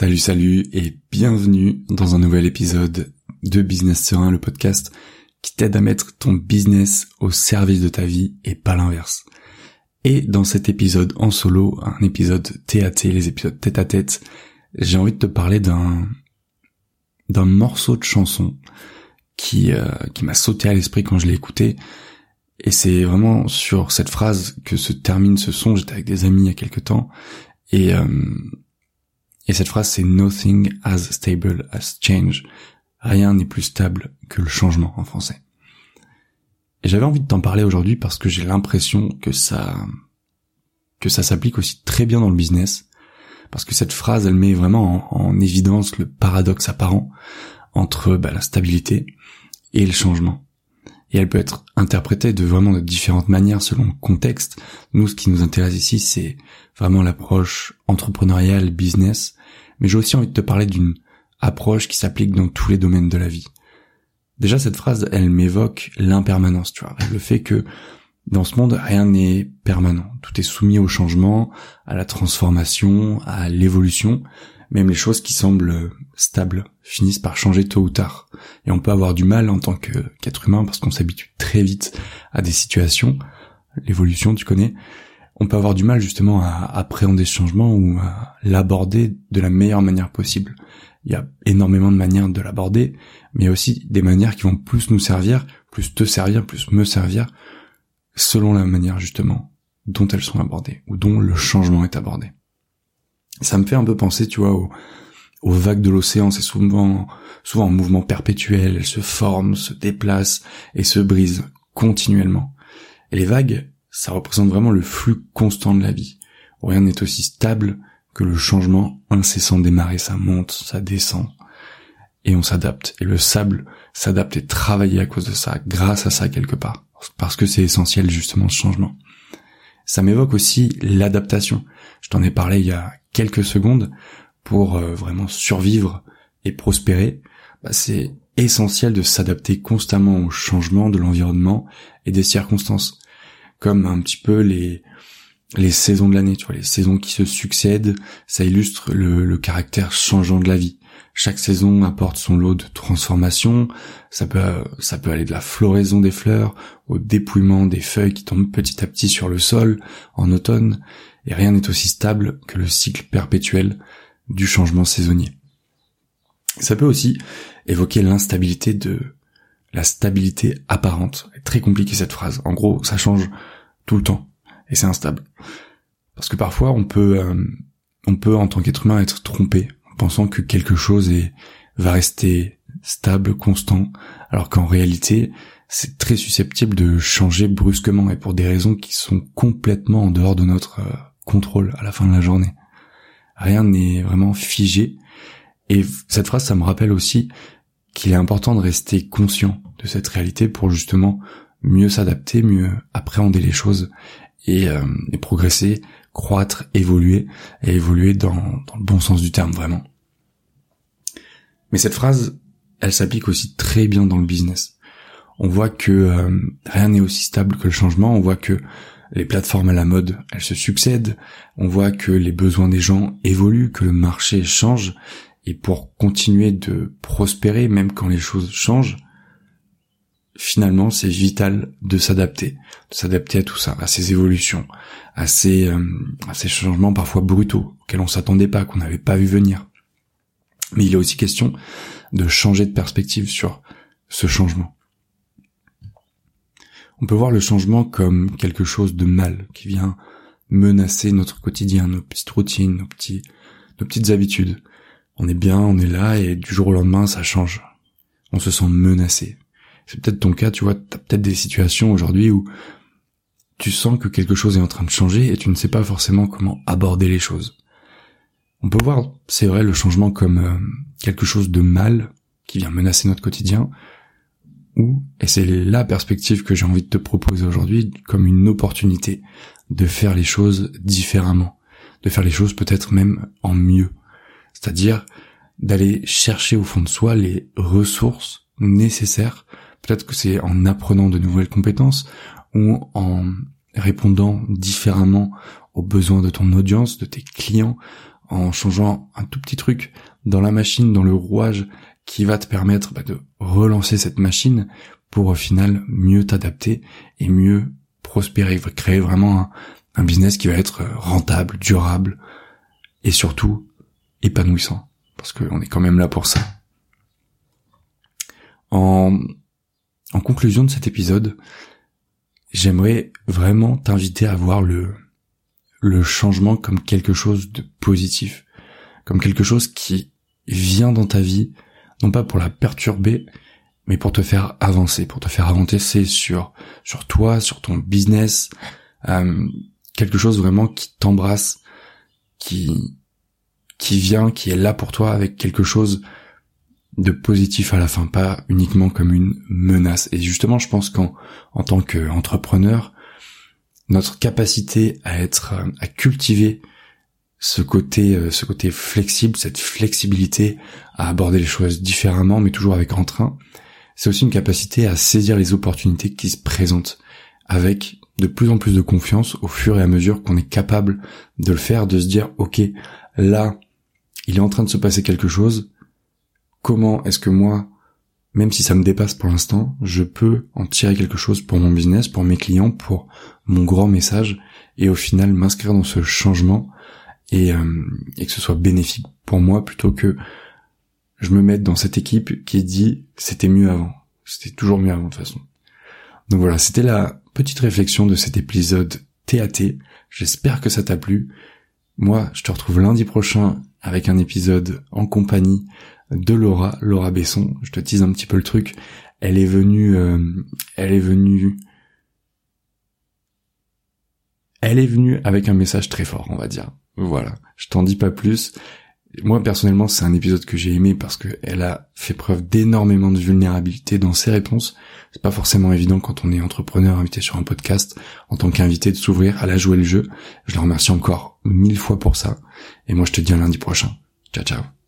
Salut, salut et bienvenue dans un nouvel épisode de Business Serein, le podcast qui t'aide à mettre ton business au service de ta vie et pas l'inverse. Et dans cet épisode en solo, un épisode TAT, les épisodes tête à tête, j'ai envie de te parler d'un d'un morceau de chanson qui euh, qui m'a sauté à l'esprit quand je l'ai écouté. Et c'est vraiment sur cette phrase que se termine ce son. J'étais avec des amis il y a quelques temps et euh, et cette phrase, c'est Nothing as stable as change. Rien n'est plus stable que le changement en français. Et j'avais envie de t'en parler aujourd'hui parce que j'ai l'impression que ça, que ça s'applique aussi très bien dans le business. Parce que cette phrase, elle met vraiment en, évidence le paradoxe apparent entre bah, la stabilité et le changement et elle peut être interprétée de vraiment de différentes manières selon le contexte. Nous, ce qui nous intéresse ici, c'est vraiment l'approche entrepreneuriale, business, mais j'ai aussi envie de te parler d'une approche qui s'applique dans tous les domaines de la vie. Déjà, cette phrase, elle m'évoque l'impermanence, tu vois, le fait que dans ce monde, rien n'est permanent. Tout est soumis au changement, à la transformation, à l'évolution, même les choses qui semblent stables finissent par changer tôt ou tard. Et on peut avoir du mal en tant qu'être humain parce qu'on s'habitue très vite à des situations. L'évolution, tu connais. On peut avoir du mal justement à appréhender ce changement ou à l'aborder de la meilleure manière possible. Il y a énormément de manières de l'aborder, mais aussi des manières qui vont plus nous servir, plus te servir, plus me servir, selon la manière justement dont elles sont abordées, ou dont le changement est abordé. Ça me fait un peu penser, tu vois, aux, vagues de l'océan. C'est souvent, souvent en mouvement perpétuel. Elles se forment, se déplacent et se brisent continuellement. Et les vagues, ça représente vraiment le flux constant de la vie. Rien n'est aussi stable que le changement incessant des marées. Ça monte, ça descend. Et on s'adapte. Et le sable s'adapte et travaille à cause de ça, grâce à ça quelque part. Parce que c'est essentiel justement ce changement. Ça m'évoque aussi l'adaptation. Je t'en ai parlé il y a quelques secondes pour euh, vraiment survivre et prospérer, bah, c'est essentiel de s'adapter constamment aux changements de l'environnement et des circonstances, comme un petit peu les les saisons de l'année, tu vois, les saisons qui se succèdent, ça illustre le, caractère changeant de la vie. Chaque saison apporte son lot de transformations. Ça peut, ça peut aller de la floraison des fleurs au dépouillement des feuilles qui tombent petit à petit sur le sol en automne et rien n'est aussi stable que le cycle perpétuel du changement saisonnier. Ça peut aussi évoquer l'instabilité de la stabilité apparente. C'est très compliqué cette phrase. En gros, ça change tout le temps et c'est instable. Parce que parfois on peut euh, on peut en tant qu'être humain être trompé en pensant que quelque chose est va rester stable, constant, alors qu'en réalité, c'est très susceptible de changer brusquement et pour des raisons qui sont complètement en dehors de notre euh, contrôle à la fin de la journée. Rien n'est vraiment figé. Et cette phrase, ça me rappelle aussi qu'il est important de rester conscient de cette réalité pour justement mieux s'adapter, mieux appréhender les choses et, euh, progresser, croître, évoluer et évoluer dans, le bon sens du terme vraiment. Mais cette phrase, elle s'applique aussi très bien dans le business. On voit que euh, rien n'est aussi stable que le changement, on voit que les plateformes à la mode, elles se succèdent, on voit que les besoins des gens évoluent, que le marché change, et pour continuer de prospérer, même quand les choses changent, finalement, c'est vital de s'adapter, de s'adapter à tout ça, à ces évolutions, à ces, euh, changements parfois brutaux, auxquels on s'attendait pas, qu'on n'avait pas vu venir. Mais il est aussi question de changer de perspective sur ce changement. On peut voir le changement comme quelque chose de mal qui vient menacer notre quotidien, nos petites routines, nos petites habitudes. On est bien, on est là et du jour au lendemain ça change. On se sent menacé. C'est peut-être ton cas, tu vois, t'as peut-être des situations aujourd'hui où tu sens que quelque chose est en train de changer et tu ne sais pas forcément comment aborder les choses. On peut voir, c'est vrai, le changement comme euh, quelque chose de mal qui vient menacer notre quotidien, ou, et c'est la perspective que j'ai envie de te proposer aujourd'hui, comme une opportunité de faire les choses différemment, de faire les choses peut-être même en mieux. C'est-à-dire d'aller chercher au fond de soi les ressources nécessaires. Peut-être que c'est en apprenant de nouvelles compétences ou en répondant différemment aux besoins de ton audience, de tes clients, en changeant un tout petit truc dans la machine, dans le rouage qui va te permettre bah, de relancer cette machine pour au final mieux t'adapter et mieux prospérer, créer vraiment un, un business qui va être rentable, durable et surtout épanouissant parce qu'on est quand même là pour ça. En, en conclusion de cet épisode, j'aimerais vraiment t'inviter à voir le, le changement comme quelque chose de positif, comme quelque chose qui vient dans ta vie, non pas pour la perturber, mais pour te faire avancer, pour te faire avancer sur sur toi, sur ton business, euh, quelque chose vraiment qui t'embrasse, qui qui vient, qui est là pour toi avec quelque chose de positif à la fin, pas uniquement comme une menace. Et justement, je pense qu'en en tant qu'entrepreneur, notre capacité à être, à cultiver ce côté, euh, ce côté flexible, cette flexibilité à aborder les choses différemment, mais toujours avec entrain, c'est aussi une capacité à saisir les opportunités qui se présentent avec de plus en plus de confiance au fur et à mesure qu'on est capable de le faire, de se dire, ok, là, il est en train de se passer quelque chose, comment est-ce que moi, même si ça me dépasse pour l'instant, je peux en tirer quelque chose pour mon business, pour mes clients, pour mon grand message, et au final m'inscrire dans ce changement et, euh, que ce soit bénéfique pour moi plutôt que je me mette dans cette équipe qui dit c'était mieux avant. C'était toujours mieux avant de toute façon. Donc voilà, c'était la petite réflexion de cet épisode TAT. J'espère que ça t'a plu. Moi, je te retrouve lundi prochain avec un épisode en compagnie de Laura, Laura Besson. Je te tease un petit peu le truc. Elle est venue, euh, elle est venue, elle est venue avec un message très fort, on va dire. Voilà. Je t'en dis pas plus. Moi personnellement, c'est un épisode que j'ai aimé parce qu'elle a fait preuve d'énormément de vulnérabilité dans ses réponses. C'est pas forcément évident quand on est entrepreneur invité sur un podcast en tant qu'invité de s'ouvrir à la jouer le jeu. Je la remercie encore mille fois pour ça. Et moi, je te dis à lundi prochain. Ciao, ciao.